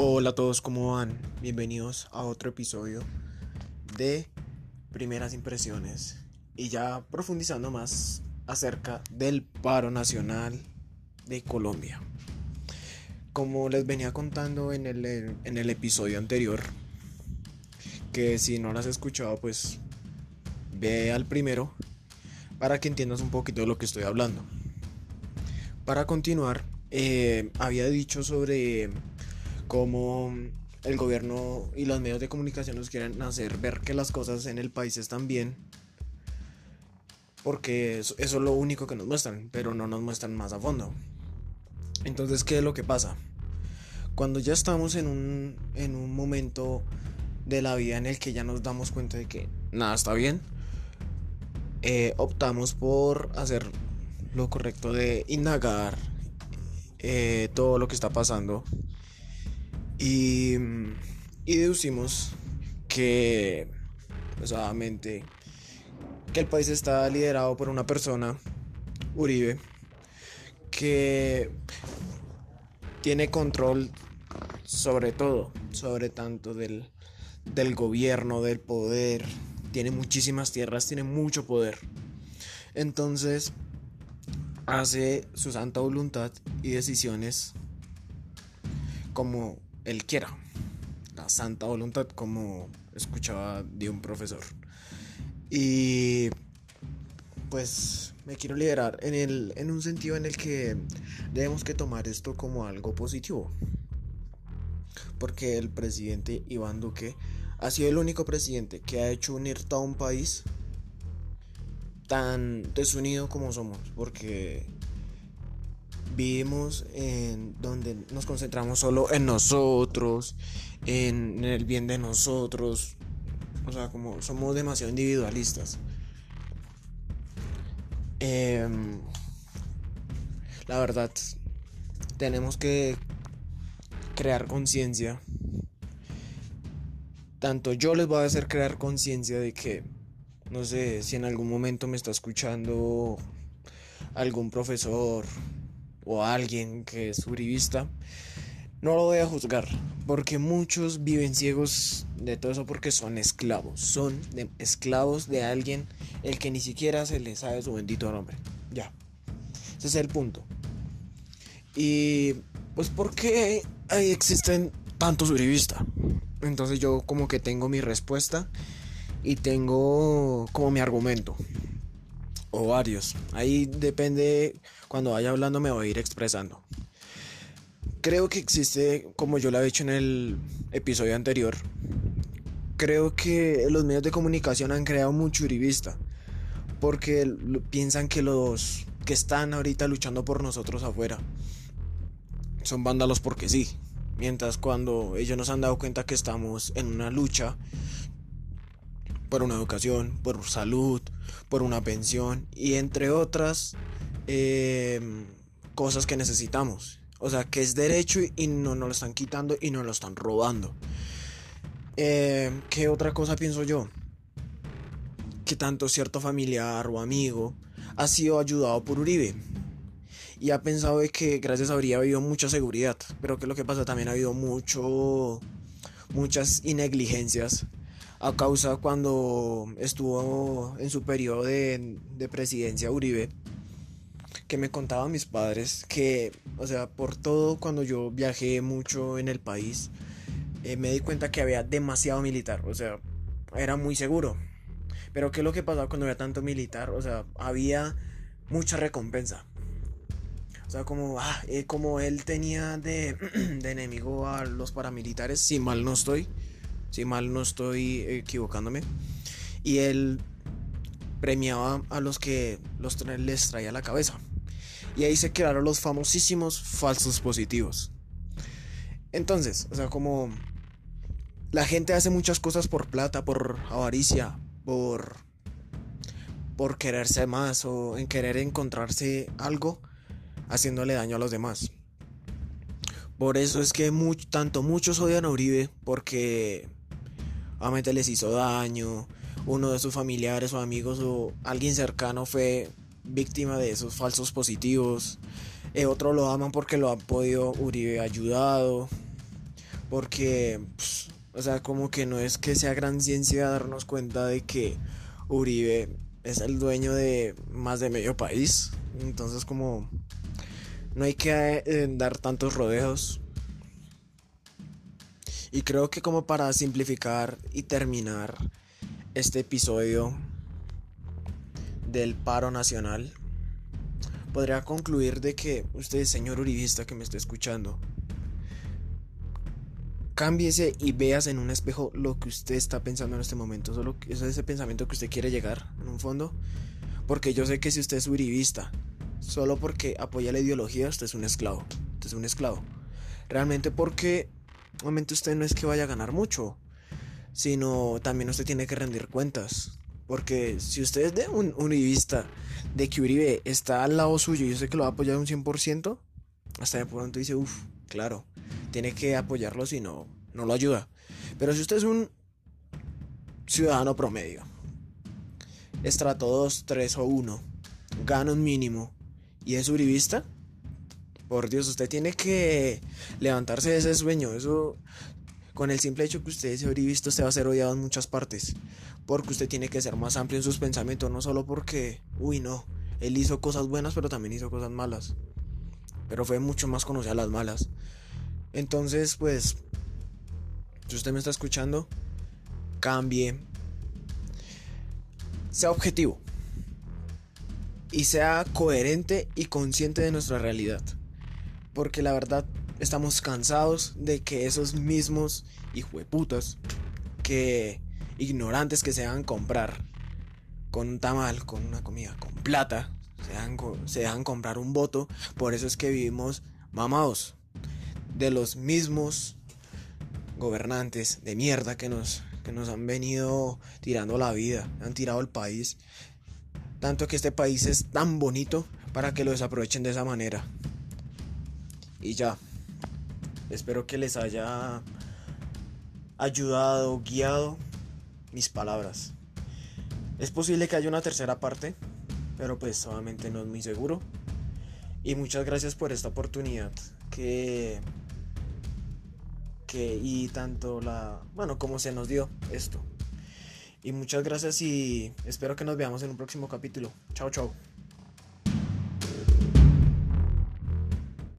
Hola a todos, ¿cómo van? Bienvenidos a otro episodio de Primeras Impresiones y ya profundizando más acerca del paro nacional de Colombia. Como les venía contando en el, en el episodio anterior, que si no lo has escuchado, pues ve al primero para que entiendas un poquito de lo que estoy hablando. Para continuar, eh, había dicho sobre cómo el gobierno y los medios de comunicación nos quieren hacer ver que las cosas en el país están bien. Porque eso, es lo único que nos muestran, pero no nos muestran más a fondo. Entonces, ¿qué es lo que pasa? Cuando ya estamos en un, en un momento de la vida en el que ya nos damos cuenta de que nada está bien, eh, optamos por hacer lo correcto de indagar eh, todo lo que está pasando y, deducimos que, obviamente, que el país está liderado por una persona, Uribe, que tiene control sobre todo, sobre tanto del, del gobierno, del poder, tiene muchísimas tierras, tiene mucho poder. Entonces, hace su santa voluntad y decisiones como él quiera. La santa voluntad, como escuchaba de un profesor. Y pues me quiero liderar en, el, en un sentido en el que debemos que tomar esto como algo positivo. Porque el presidente Iván Duque ha sido el único presidente que ha hecho unir todo un país tan desunido como somos, porque vivimos en donde nos concentramos solo en nosotros, en, el bien de nosotros, o sea, como somos demasiado individualistas. Em, la verdad, tenemos que crear conciencia. Tanto yo les voy a hacer crear conciencia de que no sé si en algún momento me está escuchando algún profesor o alguien que es uribista. No lo voy a juzgar, porque muchos viven ciegos de todo eso porque son esclavos. Son esclavos de alguien el que ni siquiera se le sabe su bendito nombre. Ya. Ese es el punto. Y pues ¿por qué existen tantos uribistas? Entonces yo como que tengo mi respuesta y tengo como mi argumento. O varios. Ahí depende, cuando vaya hablando me voy a ir expresando. Creo que existe, como yo lo he dicho en el episodio anterior, creo que los medios de comunicación han creado mucho uribista. Porque piensan que los que están ahorita luchando por nosotros afuera son vándalos porque sí. Mientras cuando ellos nos han dado cuenta que estamos en una lucha por una educación, por salud, por una pensión y entre otras em, cosas que necesitamos. O sea, que es derecho y no nos lo están quitando y nos lo están robando. Em, ¿Qué otra cosa pienso yo? Que tanto cierto familiar o amigo ha sido ayudado por Uribe y ha pensado de que gracias a Uribe ha habido mucha seguridad. Pero que lo que pasa también ha habido mucho muchas negligencias a causa cuando estuvo en su periodo de, presidencia Uribe, que me contaban mis padres que, o sea, por todo cuando yo viajé mucho en el país, eh, me di cuenta que había demasiado militar, o sea, era muy seguro. Pero ¿qué es lo que pasaba cuando había tanto militar? O sea, había mucha recompensa. O sea, como, ah, eh, como él tenía de, de enemigo a los paramilitares, si mal no estoy, si mal no estoy equivocándome. Y él premiaba a los que los les traía la cabeza. Y ahí se crearon los famosísimos falsos positivos. Entonces, o sea, como la gente hace muchas cosas por plata, por avaricia, por por quererse más o en querer encontrarse algo haciéndole daño a los demás. Por eso es que tanto muchos odian a Uribe porque obviamente les hizo daño, uno de sus familiares o amigos o alguien cercano fue víctima de esos falsos positivos, eh, otros lo aman porque lo han podido Uribe ayudado, Porque, pues, o sea, como que no es que sea gran ciencia darnos cuenta de que Uribe es el dueño de más de medio país. Entonces, como no hay que eh, dar tantos rodeos. Y creo que como para simplificar y terminar este episodio del paro nacional, podría concluir de que usted, señor uribista que me está escuchando, cámbiese y veas en un espejo lo que usted está pensando en este momento, solo es ese pensamiento que usted quiere llegar en un fondo, porque yo sé que si usted es uribista, solo porque apoya la ideología, usted es un esclavo, usted es un esclavo. Realmente porque obviamente usted no es que vaya a ganar mucho, sino también usted tiene que rendir cuentas. Porque si usted es de un uribista, de que Uribe está al lado suyo y yo sé que lo va a apoyar un 100%, hasta de pronto dice, uff, claro, tiene que apoyarlo si no, no lo ayuda. Pero si usted es un ciudadano promedio, estrato 2, 3 o 1, gana un mínimo y es uribista, por Dios, usted tiene que levantarse de ese sueño. Eso, con el simple hecho que usted es uribista, usted va a ser odiado en muchas partes. Porque usted tiene que ser más amplio en sus pensamientos, no solo porque, uy, no, él hizo cosas buenas, pero también hizo cosas malas. Pero fue mucho más conocido a las malas. Entonces, pues, si usted me está escuchando, cambie. Sea objetivo. Y sea coherente y consciente de nuestra realidad. Porque la verdad, estamos cansados de que esos mismos hijueputas, que ignorantes que se hagan comprar con un tamal, con una comida, con plata, se dejan, se comprar un voto. Por eso es que vivimos mamados de los mismos gobernantes de mierda que nos, que nos han venido tirando la vida, han tirado el país. Tanto que este país es tan bonito para que lo desaprovechen de esa manera. Y ya, espero que les haya ayudado, guiado mis palabras. Es posible que haya una tercera parte, pero pues solamente no es muy seguro. Y muchas gracias por esta oportunidad que que y tanto la, bueno, como se nos dio esto. Y muchas gracias y espero que nos veamos en un próximo capítulo. Chao, chao.